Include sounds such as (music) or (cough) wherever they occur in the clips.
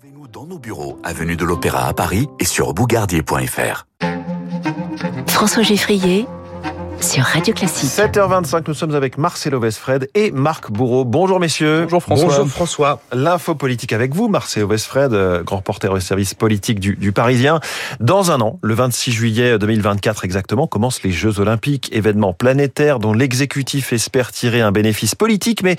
Retrouvez-nous dans nos bureaux, avenue de l'Opéra à Paris et sur bougardier.fr. François Geffrier sur Radio Classique. 7h25, nous sommes avec Marcelo Westfred et Marc Bourreau. Bonjour messieurs. Bonjour François. Bonjour François. L'info politique avec vous, Marcelo Westfred, euh, grand reporter au service politique du, du, Parisien. Dans un an, le 26 juillet 2024 exactement, commencent les Jeux Olympiques, événement planétaire dont l'exécutif espère tirer un bénéfice politique, mais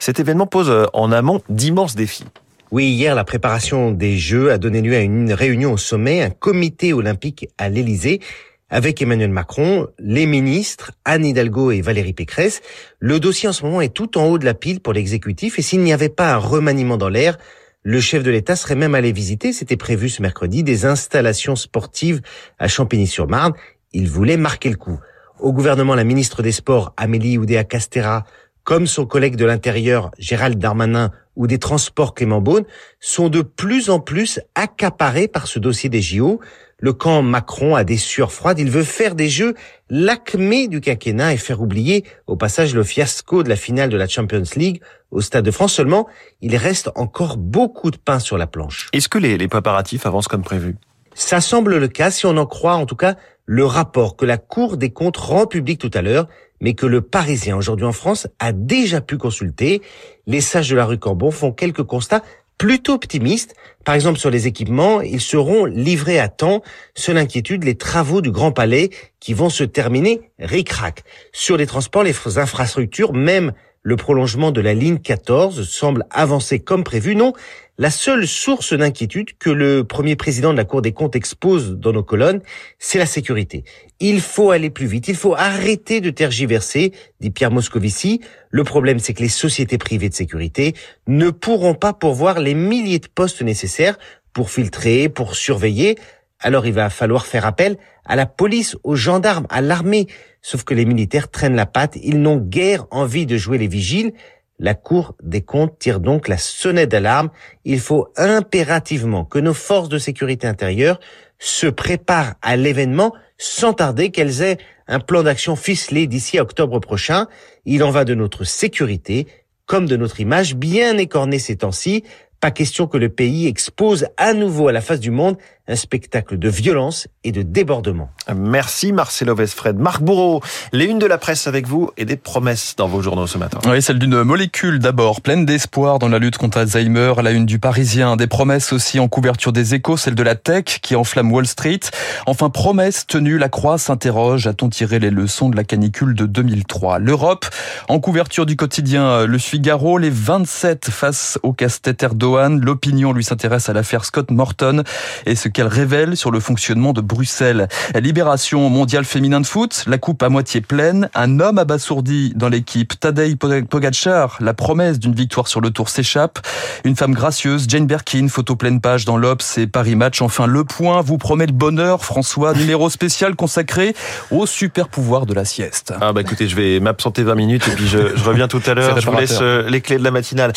cet événement pose euh, en amont d'immenses défis. Oui, hier, la préparation des Jeux a donné lieu à une réunion au sommet, un comité olympique à l'Élysée avec Emmanuel Macron, les ministres, Anne Hidalgo et Valérie Pécresse. Le dossier en ce moment est tout en haut de la pile pour l'exécutif et s'il n'y avait pas un remaniement dans l'air, le chef de l'État serait même allé visiter, c'était prévu ce mercredi, des installations sportives à Champigny-sur-Marne. Il voulait marquer le coup. Au gouvernement, la ministre des Sports, Amélie Oudéa-Castera, comme son collègue de l'Intérieur, Gérald Darmanin, ou des transports Clément Beaune, sont de plus en plus accaparés par ce dossier des JO. Le camp Macron a des sueurs froides. Il veut faire des Jeux l'acmé du quinquennat et faire oublier au passage le fiasco de la finale de la Champions League au Stade de France. Seulement, il reste encore beaucoup de pain sur la planche. Est-ce que les, les préparatifs avancent comme prévu? Ça semble le cas, si on en croit en tout cas le rapport que la Cour des comptes rend public tout à l'heure mais que le Parisien aujourd'hui en France a déjà pu consulter. Les sages de la rue Cambon font quelques constats plutôt optimistes. Par exemple, sur les équipements, ils seront livrés à temps. Seule inquiétude, les travaux du Grand Palais qui vont se terminer ric-rac. Sur les transports, les infrastructures, même le prolongement de la ligne 14 semble avancer comme prévu. Non, la seule source d'inquiétude que le premier président de la Cour des comptes expose dans nos colonnes, c'est la sécurité. Il faut aller plus vite, il faut arrêter de tergiverser, dit Pierre Moscovici. Le problème, c'est que les sociétés privées de sécurité ne pourront pas pourvoir les milliers de postes nécessaires pour filtrer, pour surveiller. Alors il va falloir faire appel à la police, aux gendarmes, à l'armée. Sauf que les militaires traînent la patte, ils n'ont guère envie de jouer les vigiles. La Cour des comptes tire donc la sonnette d'alarme. Il faut impérativement que nos forces de sécurité intérieure se préparent à l'événement sans tarder qu'elles aient un plan d'action ficelé d'ici octobre prochain. Il en va de notre sécurité comme de notre image bien écornée ces temps-ci. Pas question que le pays expose à nouveau à la face du monde un spectacle de violence et de débordement. Merci Marcelo Vesfred. Marc Bourreau, les unes de la presse avec vous et des promesses dans vos journaux ce matin. Oui, celle d'une molécule d'abord, pleine d'espoir dans la lutte contre Alzheimer, à la une du Parisien. Des promesses aussi en couverture des échos, celle de la tech qui enflamme Wall Street. Enfin, promesse tenue, la Croix s'interroge, a-t-on tiré les leçons de la canicule de 2003 L'Europe, en couverture du quotidien Le Figaro, les 27 face au casse-tête Erdogan. L'opinion lui s'intéresse à l'affaire Scott Morton et ce qu'elle révèle sur le fonctionnement de Bruxelles. Libération mondiale féminin de foot, la coupe à moitié pleine, un homme abasourdi dans l'équipe, Tadej Pogacar, la promesse d'une victoire sur le Tour s'échappe, une femme gracieuse, Jane Birkin, photo pleine page dans l'Obs et Paris Match. Enfin, le point vous promet le bonheur, François, numéro spécial consacré au super pouvoir de la sieste. Ah bah écoutez, je vais m'absenter 20 minutes et puis je, je reviens tout à (laughs) l'heure. Je vous laisse euh, les clés de la matinale.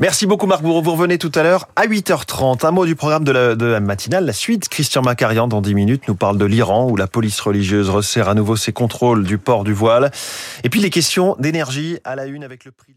Merci beaucoup Marc Bourreau. Vous revenez tout à l'heure à 8h30. Un mot du programme de la, matinale. La suite, Christian Macarian, dans 10 minutes, nous parle de l'Iran, où la police religieuse resserre à nouveau ses contrôles du port du voile. Et puis les questions d'énergie à la une avec le prix